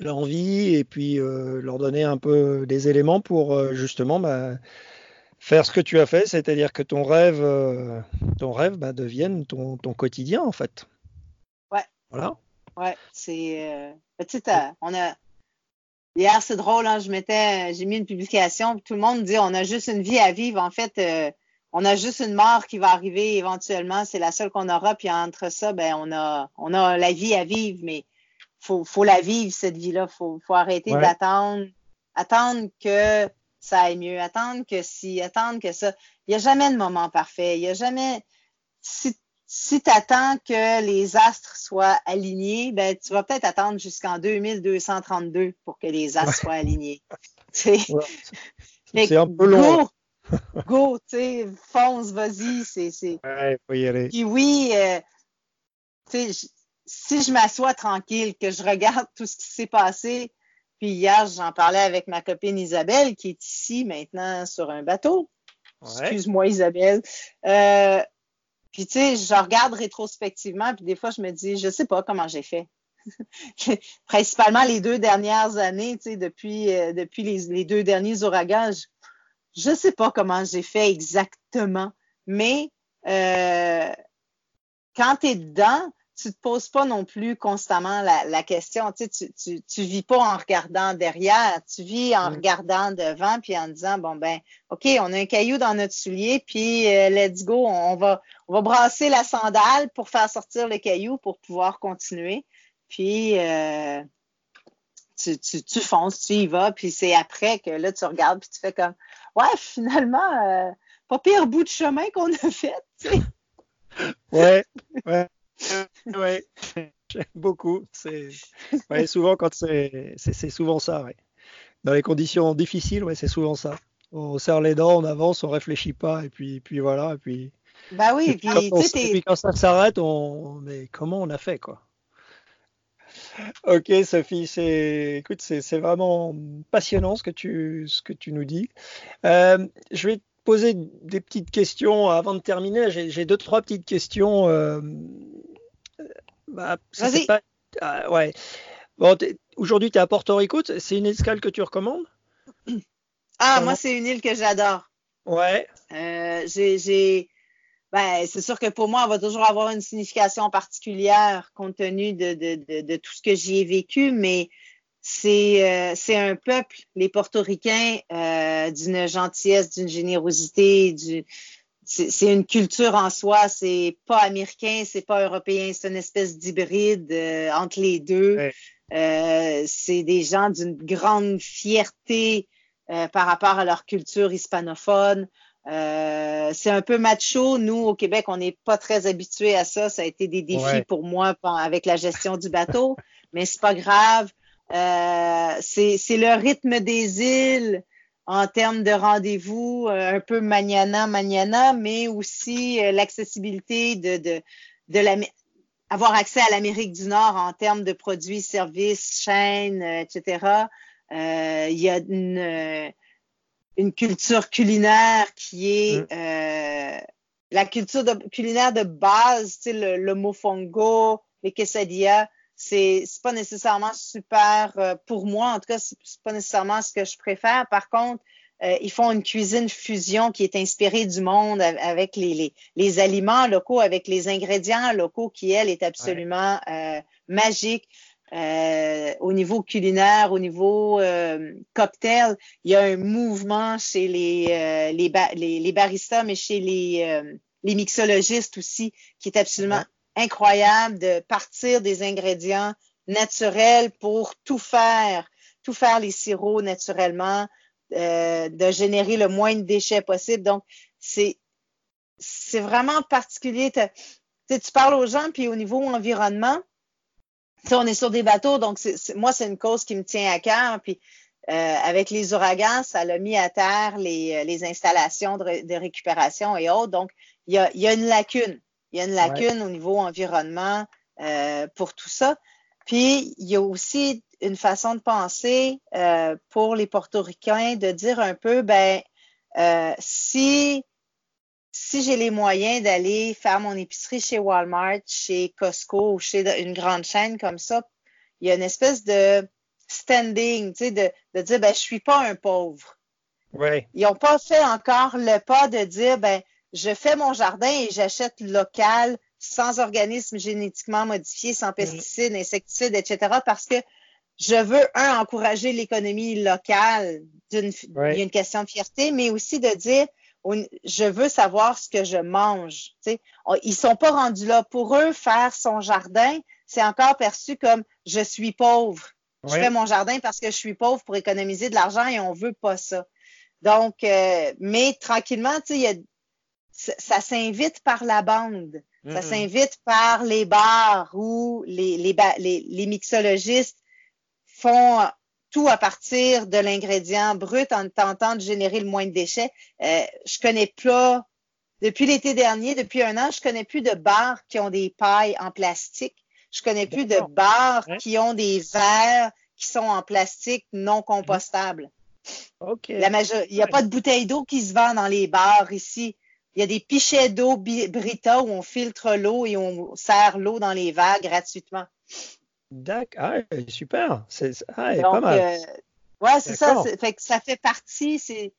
Speaker 1: l'envie et puis euh, leur donner un peu des éléments pour justement bah, faire ce que tu as fait, c'est-à-dire que ton rêve, ton rêve bah, devienne ton, ton, quotidien en fait.
Speaker 2: Ouais.
Speaker 1: Voilà.
Speaker 2: Ouais, c'est. petit on a Hier, c'est drôle, hein, je j'ai mis une publication, tout le monde dit on a juste une vie à vivre. En fait, euh, on a juste une mort qui va arriver éventuellement, c'est la seule qu'on aura. Puis entre ça, ben on a, on a la vie à vivre, mais faut, faut la vivre cette vie-là. Faut, faut arrêter d'attendre, attendre que ça aille mieux, attendre que si, attendre que ça. Il n'y a jamais de moment parfait. Il n'y a jamais. Si si tu attends que les astres soient alignés, ben, tu vas peut-être attendre jusqu'en 2232 pour que les astres soient alignés.
Speaker 1: C'est un peu long.
Speaker 2: Go, tu sais, fonce, vas-y. C'est,
Speaker 1: Ouais, faut y aller.
Speaker 2: Puis oui, euh, tu sais, si je m'assois tranquille, que je regarde tout ce qui s'est passé, puis hier, j'en parlais avec ma copine Isabelle, qui est ici maintenant sur un bateau. Excuse-moi, Isabelle. Euh, puis tu sais, je regarde rétrospectivement, puis des fois, je me dis, je sais pas comment j'ai fait. Principalement les deux dernières années, tu sais, depuis, euh, depuis les, les, deux derniers ouragans, je, ne sais pas comment j'ai fait exactement, mais euh, quand tu es dedans, tu te poses pas non plus constamment la, question. Tu, sais, tu, tu, vis pas en regardant derrière, tu vis en mm. regardant devant puis en disant bon ben ok, on a un caillou dans notre soulier puis euh, let's go, on va on va brasser la sandale pour faire sortir le caillou pour pouvoir continuer. Puis euh, tu, tu, tu, fonces, tu y vas, puis c'est après que là, tu regardes, puis tu fais comme Ouais, finalement, euh, pas pire bout de chemin qu'on a fait, tu sais.
Speaker 1: Ouais, ouais ouais, j'aime beaucoup. C'est souvent quand c'est c'est souvent ça. Ouais. Dans les conditions difficiles, ouais, c'est souvent ça. On serre les dents, on avance, on réfléchit pas, et puis puis voilà, et puis.
Speaker 2: Bah oui, et puis,
Speaker 1: puis, quand ça s'arrête, on mais comment on a fait quoi? Ok, Sophie, c'est écoute, c'est vraiment passionnant ce que tu ce que tu nous dis. Euh, je vais te poser des petites questions avant de terminer. J'ai deux trois petites questions. Euh,
Speaker 2: bah, Vas-y. Pas...
Speaker 1: Ah, ouais. Bon, aujourd'hui, tu es à Porto Rico. C'est une escale que tu recommandes?
Speaker 2: Ah, moi, c'est une île que j'adore.
Speaker 1: Ouais.
Speaker 2: Euh, j'ai. Ben, c'est sûr que pour moi, on va toujours avoir une signification particulière compte tenu de, de, de, tout ce que j'y ai vécu, mais c'est euh, c'est un peuple, les Portoricains, euh, d'une gentillesse, d'une générosité, du, c'est une culture en soi, c'est pas américain, c'est pas européen, c'est une espèce d'hybride euh, entre les deux. Euh, c'est des gens d'une grande fierté euh, par rapport à leur culture hispanophone. C'est un peu macho. Nous, au Québec, on n'est pas très habitués à ça. Ça a été des défis pour moi avec la gestion du bateau, mais c'est pas grave. c'est le rythme des îles. en termes de rendez-vous un peu magnana, magnana, mais aussi l'accessibilité de, de, de la, avoir accès à l'Amérique du Nord en termes de produits, services, chaînes, etc. Euh, il y a une, une, culture culinaire qui est mm. euh, la culture culinaire de base, tu sais, le, le mofongo, les quesadillas, c'est pas nécessairement super euh, pour moi. En tout cas, c'est pas nécessairement ce que je préfère. Par contre, euh, ils font une cuisine fusion qui est inspirée du monde avec les, les, les aliments locaux, avec les ingrédients locaux qui, elle, est absolument euh, magique. Euh, au niveau culinaire, au niveau euh, cocktail, il y a un mouvement chez les, euh, les, les, les, baristas, mais chez les, les mixologistes aussi, qui est absolument incroyable de partir des ingrédients naturels pour tout faire, tout faire les sirops naturellement, euh, de générer le moins de déchets possible. Donc, c'est c'est vraiment particulier. Tu, tu parles aux gens, puis au niveau environnement, on est sur des bateaux, donc c'est, moi, c'est une cause qui me tient à cœur. Puis euh, avec les ouragans, ça l'a mis à terre les, les installations de, de, récupération et autres. Donc, il y a, y a, une lacune. Il y a une lacune au niveau environnement euh, pour tout ça. Puis, il y a aussi une façon de penser euh, pour les portoricains de dire un peu, ben, euh, si, si j'ai les moyens d'aller faire mon épicerie chez Walmart, chez Costco ou chez une grande chaîne comme ça, il y a une espèce de standing, tu sais, de, de dire, ben, je suis pas un pauvre.
Speaker 1: Ouais.
Speaker 2: Ils n'ont pas fait encore le pas de dire, ben, je fais mon jardin et j'achète local, sans organismes génétiquement modifiés, sans pesticides, insecticides, etc. Parce que je veux, un, encourager l'économie locale. D'une, Il y a une question de fierté, mais aussi de dire, je veux savoir ce que je mange. Tu sais. Ils sont pas rendus là. Pour eux, faire son jardin, c'est encore perçu comme je suis pauvre. Je fais mon jardin parce que je suis pauvre pour économiser de l'argent et on veut pas ça. Donc, euh, mais tranquillement, tu sais, il y a, ça s'invite par la bande. Ça s'invite par les bars où les, les, les, les, mixologistes font tout à partir de l'ingrédient brut en tentant de générer le moins de déchets. Euh, je connais pas, depuis l'été dernier, depuis un an, je connais plus de bars qui ont des pailles en plastique. Je connais plus de bars qui ont des verres qui sont en plastique non compostable.
Speaker 1: OK.
Speaker 2: La il n'y a pas de bouteille d'eau qui se vend dans les bars ici. Il y a des pichets d'eau Brita où on filtre l'eau et on sert l'eau dans les vagues gratuitement.
Speaker 1: D'accord, ah, super, c'est ah, pas mal. Euh,
Speaker 2: ouais, c'est ça, fait que ça fait partie, c'est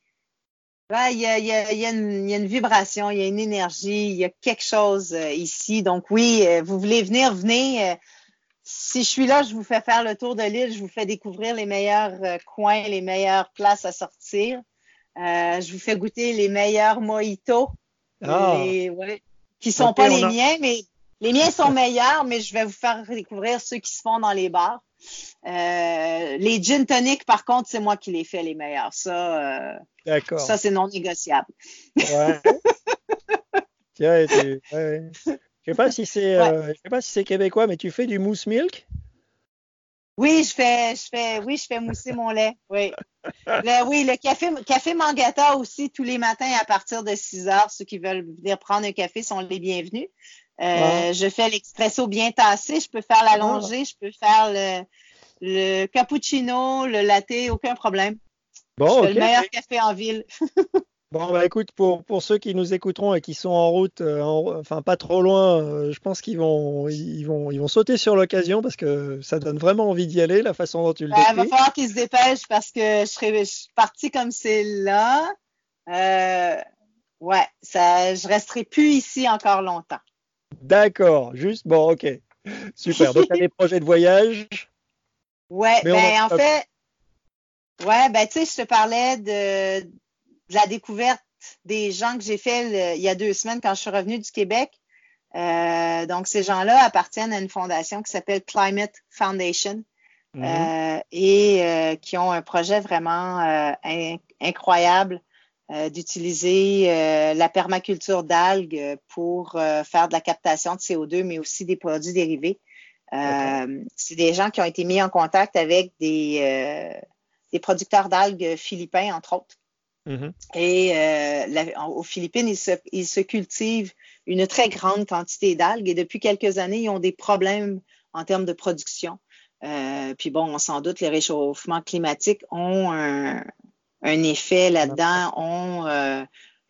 Speaker 2: il y, a, y, a, y, a y, a, une vibration, il y a une énergie, il y a quelque chose euh, ici. Donc oui, euh, vous voulez venir, venez. si je suis là, je vous fais faire le tour de l'île, je vous fais découvrir les meilleurs coins, les meilleures places à sortir. je vous fais goûter les meilleurs mojitos ah. ouais, qui sont pas les miens, mais les miens sont meilleurs, mais je vais vous faire découvrir ceux qui se font dans les bars. Euh, les gin tonic, par contre, c'est moi qui les fais les meilleurs. Ça, euh, ça c'est non négociable.
Speaker 1: Ouais. Tiens, tu, ouais. Je sais pas si c'est, euh, je sais pas si c'est québécois, mais tu fais du mousse milk?
Speaker 2: Oui, je fais, je fais, oui, je fais mousser mon lait. Oui. Le, oui, le café, café Mangata aussi, tous les matins à partir de 6 heures. Ceux qui veulent venir prendre un café sont les bienvenus. Euh, je fais l'expresso bien tassé. Je peux faire l'allongé, je peux faire le, le, cappuccino, le latte, aucun problème. Bon, je fais le meilleur café en ville.
Speaker 1: Bon, bah écoute, pour, pour ceux qui nous écouteront et qui sont en route, euh, enfin pas trop loin, euh, je pense qu'ils vont, ils vont, ils vont sauter sur l'occasion parce que ça donne vraiment envie d'y aller, la façon dont tu le
Speaker 2: bah, Il va falloir qu'ils se dépêchent parce que je serais partie comme c'est là. Euh, ouais, ça, je resterai plus ici encore longtemps.
Speaker 1: D'accord, juste, bon, ok. Super. Donc, tu as des projets de voyage?
Speaker 2: Ouais, ben, en fait, ouais, ben, tu sais, je te parlais de, la découverte des gens que j'ai fait il y a deux semaines quand je suis revenue du Québec. Euh, donc, ces gens-là appartiennent à une fondation qui s'appelle Climate Foundation mhm. euh, et euh, qui ont un projet vraiment incroyable d'utiliser la permaculture d'algues pour faire de la captation de CO2, mais aussi des produits dérivés. C'est des gens qui ont été mis en contact avec des des producteurs d'algues philippins, entre autres.
Speaker 1: Mhm.
Speaker 2: Et euh, aux Philippines, ils se, ils se, cultivent une très grande quantité d'algues et depuis quelques années, ils ont des problèmes en termes de production. Euh, puis bon, sans doute, les réchauffements climatiques ont un, un effet là-dedans, ont euh,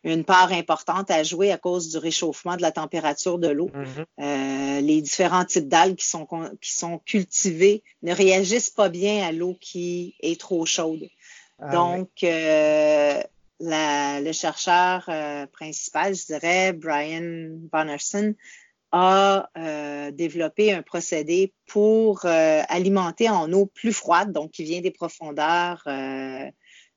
Speaker 2: une part importante à jouer à cause du réchauffement de la température de l'eau.
Speaker 1: Mhm.
Speaker 2: euh, les différents types d'algues qui sont, qui sont cultivées ne réagissent pas bien à l'eau qui est trop chaude.
Speaker 1: Ah,
Speaker 2: Donc, euh, la, le chercheur euh, principal, je dirais, Brian Bonnerson, a euh, développé un procédé pour euh, alimenter en eau plus froide, donc qui vient des profondeurs euh,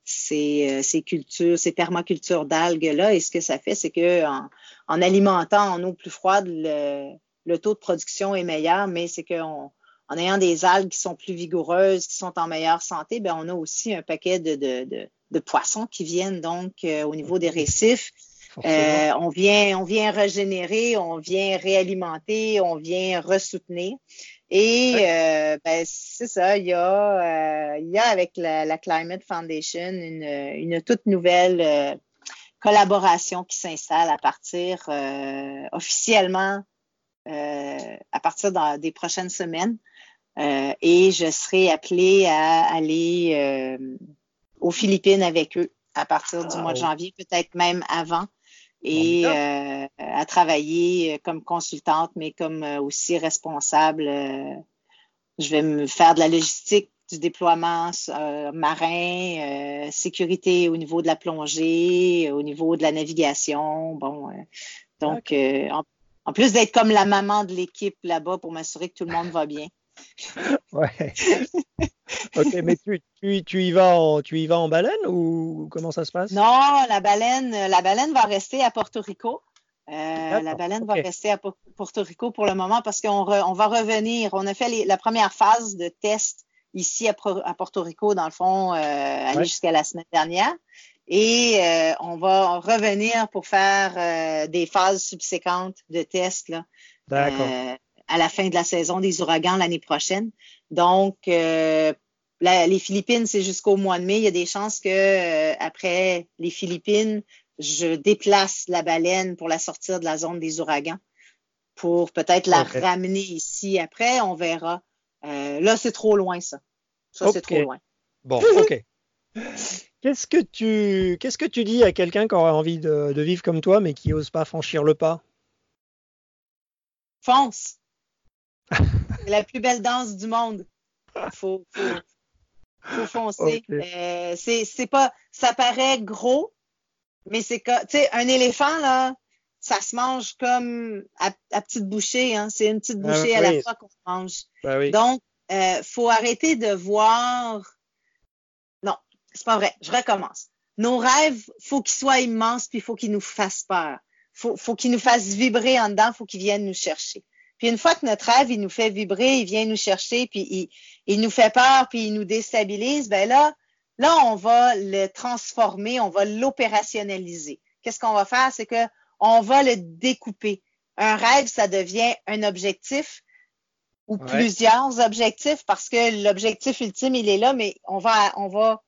Speaker 2: ces, ces, cultures, ces permacultures d'algues-là. Et ce que ça fait, c'est que en, en, alimentant en eau plus froide, le, le, taux de production est meilleur, mais c'est qu'en en ayant des algues qui sont plus vigoureuses, qui sont en meilleure santé, ben on a aussi un paquet de, de, de, de poissons qui viennent donc euh, au niveau des récifs. Euh, on vient, on vient régénérer, on vient réalimenter, on vient ressoutenir. Et euh, ben, c'est ça, il y a, euh, il y a avec la, la Climate Foundation une, une toute nouvelle euh, collaboration qui s'installe à partir officiellement à partir dans, des prochaines semaines. et je serai appelée à aller aux Philippines avec eux à partir du mois de janvier, peut-être même avant et euh, à travailler comme consultante, mais comme aussi responsable. Euh, je vais me faire de la logistique, du déploiement euh, marin, sécurité au niveau de la plongée, au niveau de la navigation. Bon, donc, en, en, plus d'être comme la maman de l'équipe là-bas pour m'assurer que tout le monde va bien.
Speaker 1: ouais. ok, mais tu, tu, tu, y vas en, tu y vas en baleine ou comment ça se passe?
Speaker 2: Non, la baleine, la baleine va rester à Porto Rico. Euh, la baleine okay. va rester à Porto Rico pour le moment parce qu'on on va revenir. On a fait les, la première phase de test ici à, à Porto Rico, dans le fond, euh, aller ouais. jusqu'à la semaine dernière. Et euh, on va revenir pour faire des phases subséquentes de tests.
Speaker 1: D'accord
Speaker 2: à la fin de la saison des ouragans l'année prochaine. Donc, euh, la, les Philippines, c'est jusqu'au mois de mai. Il y a des chances que euh, après les Philippines, je déplace la baleine pour la sortir de la zone des ouragans pour peut-être la okay. ramener ici après. On verra. Euh, là, c'est trop loin, ça. Ça, okay. c'est trop loin.
Speaker 1: Bon, OK. Qu'est-ce que tu qu'est-ce que tu dis à quelqu'un qui aurait envie de, de vivre comme toi, mais qui n'ose pas franchir le pas?
Speaker 2: Fonce. C'est la plus belle danse du monde. Faut, faut, faut foncer. Okay. Euh, c'est pas, ça paraît gros, mais c'est que, tu sais, un éléphant là, ça se mange comme à, à petite bouchée. Hein. C'est une petite bouchée ah, à oui. la fois qu'on mange.
Speaker 1: Ben oui.
Speaker 2: Donc, euh, faut arrêter de voir. Non, c'est pas vrai. Je recommence. Nos rêves, faut qu'ils soient immenses, puis faut qu'ils nous fassent peur. Faut, faut qu'ils nous fassent vibrer en dedans, faut qu'ils viennent nous chercher. Puis une fois que notre rêve, il nous fait vibrer, il vient nous chercher, puis il, il nous fait peur, puis il nous déstabilise, ben là, là, on va le transformer, on va l'opérationnaliser. Qu'est-ce qu'on va faire? C'est que on va le découper. Un rêve, ça devient un objectif ou ouais. plusieurs objectifs parce que l'objectif ultime, il est là, mais on va, on va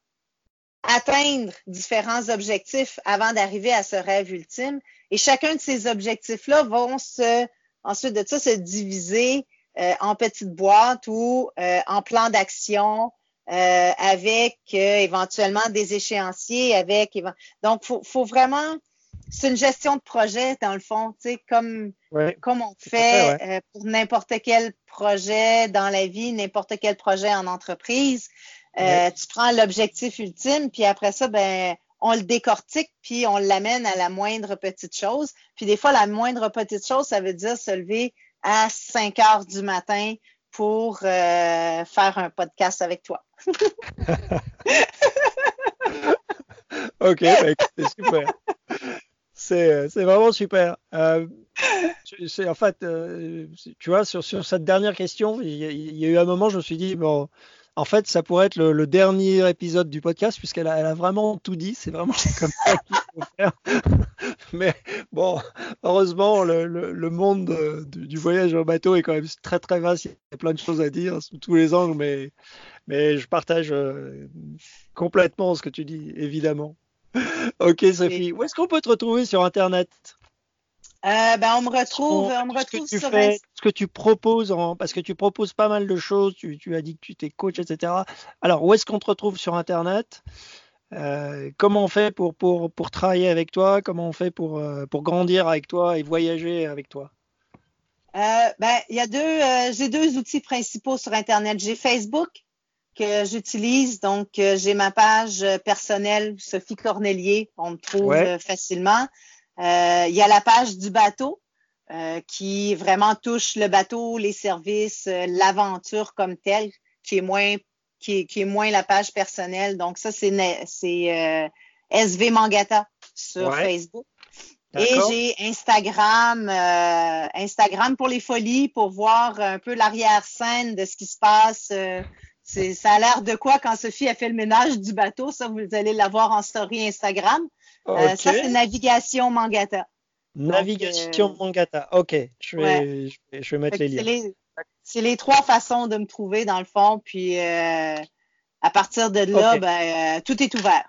Speaker 2: atteindre différents objectifs avant d'arriver à ce rêve ultime. Et chacun de ces objectifs-là vont se ensuite de ça se diviser euh, en petites boîtes ou euh, en plans d'action euh, avec éventuellement des échéanciers, avec donc faut, faut vraiment c'est une gestion de projet dans le fond, tu sais comme
Speaker 1: ouais.
Speaker 2: comme on fait ouais. pour n'importe quel projet dans la vie, n'importe quel projet en entreprise. Ouais. tu prends l'objectif ultime, puis après ça, ben on le décortique, puis on l'amène à la moindre petite chose. Puis des fois, la moindre petite chose, ça veut dire se lever à 5 heures du matin pour euh, faire un podcast avec toi.
Speaker 1: ok, ben, c'est super. C'est, c'est vraiment super. Euh, en fait, euh, tu vois, sur, cette dernière question, il y, y, a eu un moment, je me suis dit, bon, en fait, ça pourrait être le, le dernier épisode du podcast puisqu'elle a, elle a, vraiment tout dit. C'est vraiment comme ça qu'il faut faire. Mais bon, heureusement, le, le, le monde de, du, du, voyage en bateau est quand même très très vaste. Il y a plein de choses à dire sous tous les angles, mais, mais je partage euh, complètement ce que tu dis, évidemment. ok, Sophie. Où est-ce qu'on peut te retrouver sur Internet?
Speaker 2: Euh, ben, on me retrouve, on me retrouve
Speaker 1: sur ce que tu proposes, en, parce que tu proposes pas mal de choses. Tu, tu as dit que tu t'es coach, etc. Alors, où est-ce qu'on te retrouve sur Internet? Euh, comment on fait pour, pour, pour, travailler avec toi? Comment on fait pour, euh, pour grandir avec toi et voyager avec toi?
Speaker 2: Euh, ben, il y a deux, j'ai deux outils principaux sur Internet. J'ai Facebook que j'utilise, donc j'ai ma page personnelle Sophie Cornelier, on me trouve facilement. Il y a la page du bateau qui vraiment touche le bateau, les services, l'aventure comme telle, qui est moins qui est, moins la page personnelle. Donc, ça, c'est euh, SV Mangata sur Facebook. Et j'ai Instagram, euh, Instagram pour les folies, pour voir un peu l'arrière-scène de ce qui se passe. Euh, ça a l'air de quoi quand Sophie a fait le ménage du bateau. Ça, vous allez l'avoir en story Instagram. Ça, c'est Navigation Mangata.
Speaker 1: Navigation Mangata. OK. Je vais, je vais, mettre les liens
Speaker 2: c'est les trois façons de me trouver, dans le fond. Puis euh, à partir de là, ben, euh, tout est ouvert.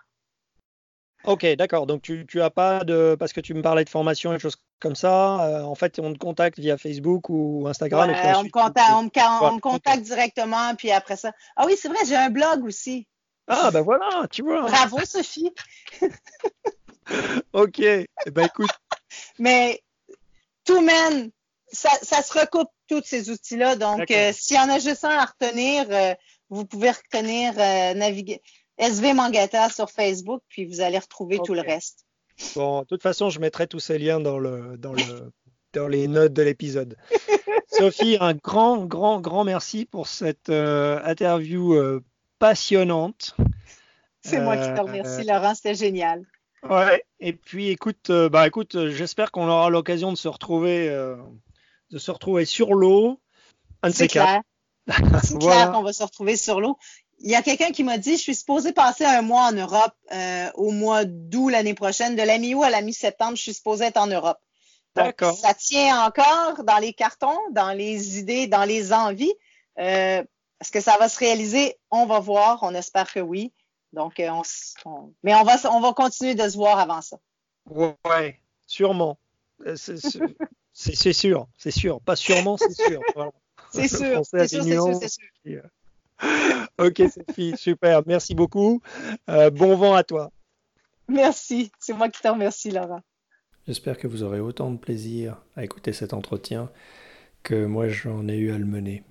Speaker 1: Ok, d'accord. Donc tu, tu as pas de. Parce que tu me parlais de formation et choses comme ça. Euh, en fait, on te contacte via Facebook ou Instagram.
Speaker 2: on, me contacte, directement. Puis après ça. Ah oui, c'est vrai, j'ai un blog aussi.
Speaker 1: Ah, ben voilà, tu vois.
Speaker 2: Bravo, Sophie.
Speaker 1: ok. Eh ben écoute.
Speaker 2: Mais tout mène ça, se recoupe tous ces outils-là. Donc, euh, s'il y en a juste un à retenir, euh, vous pouvez retenir euh, naviguer SV Mangata sur Facebook, puis vous allez retrouver tout le reste.
Speaker 1: Bon, de toute façon, je mettrai tous ces liens dans, le, dans, le, dans les notes de l'épisode. Sophie, un grand, grand, grand merci pour cette interview passionnante.
Speaker 2: C'est moi qui te remercie, Laurent, c'était génial.
Speaker 1: Ouais, et puis écoute, bah écoute, j'espère qu'on aura l'occasion de se retrouver de se retrouver sur l'eau.
Speaker 2: C'est clair. C'est clair qu'on va se retrouver sur l'eau. Il y a quelqu'un qui m'a dit, je suis supposé passer un mois en Europe euh, au mois d'août l'année prochaine. De la mi-août à la mi-septembre, je suis supposé être en Europe. D'accord. Ça tient encore dans les cartons, dans les idées, dans les envies. Euh, est-ce que ça va se réaliser? On va voir. On espère que oui. Donc, euh, on, mais on va, on va continuer de se voir avant ça.
Speaker 1: Ouais, sûrement. C'est sûr, c'est sûr. Pas sûrement, c'est sûr.
Speaker 2: C'est sûr, c'est sûr, c'est sûr.
Speaker 1: ok, Sophie, super. Merci beaucoup. Euh, bon vent à toi.
Speaker 2: Merci. C'est moi qui te remercie, Laura.
Speaker 1: J'espère que vous aurez autant de plaisir à écouter cet entretien que moi j'en ai eu à le mener.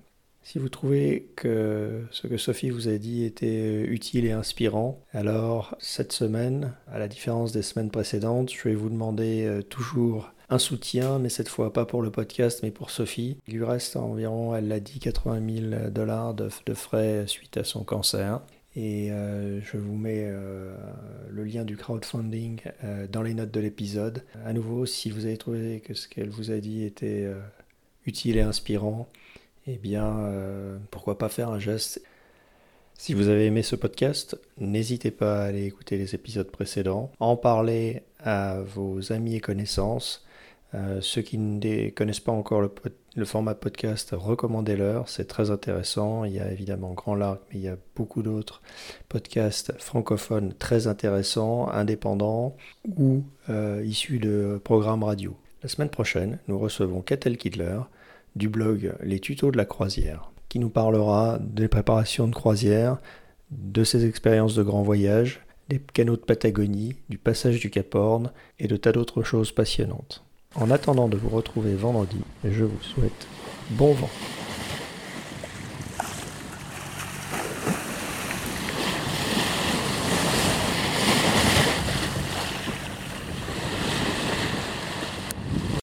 Speaker 1: Si vous trouvez que ce que Sophie vous a dit était utile et inspirant, alors cette semaine, à la différence des semaines précédentes, je vais vous demander euh, toujours un soutien, mais cette fois pas pour le podcast, mais pour Sophie. Il lui reste environ, elle l'a dit, 80 000 dollars de, frais suite à son cancer. Et euh, je vous mets euh, le lien du crowdfunding dans les notes de l'épisode. À nouveau, si vous avez trouvé que ce qu'elle vous a dit était utile et inspirant, eh bien, pourquoi pas faire un geste si vous avez aimé ce podcast, n'hésitez pas à aller écouter les épisodes précédents, en parler à vos amis et connaissances, euh, ceux qui ne connaissent pas encore le, format podcast, recommandez-leur, c'est très intéressant. Il y a évidemment Grand Larc, mais il y a beaucoup d'autres podcasts francophones très intéressants, indépendants ou euh, issus de programmes radio. La semaine prochaine, nous recevons Catel Kidler du blog Les tutos de la croisière, qui nous parlera des préparations de croisière, de ses expériences de grand voyage, des canaux de Patagonie, du passage du Cap Horn et de tas d'autres choses passionnantes. En attendant de vous retrouver vendredi, je vous souhaite bon vent.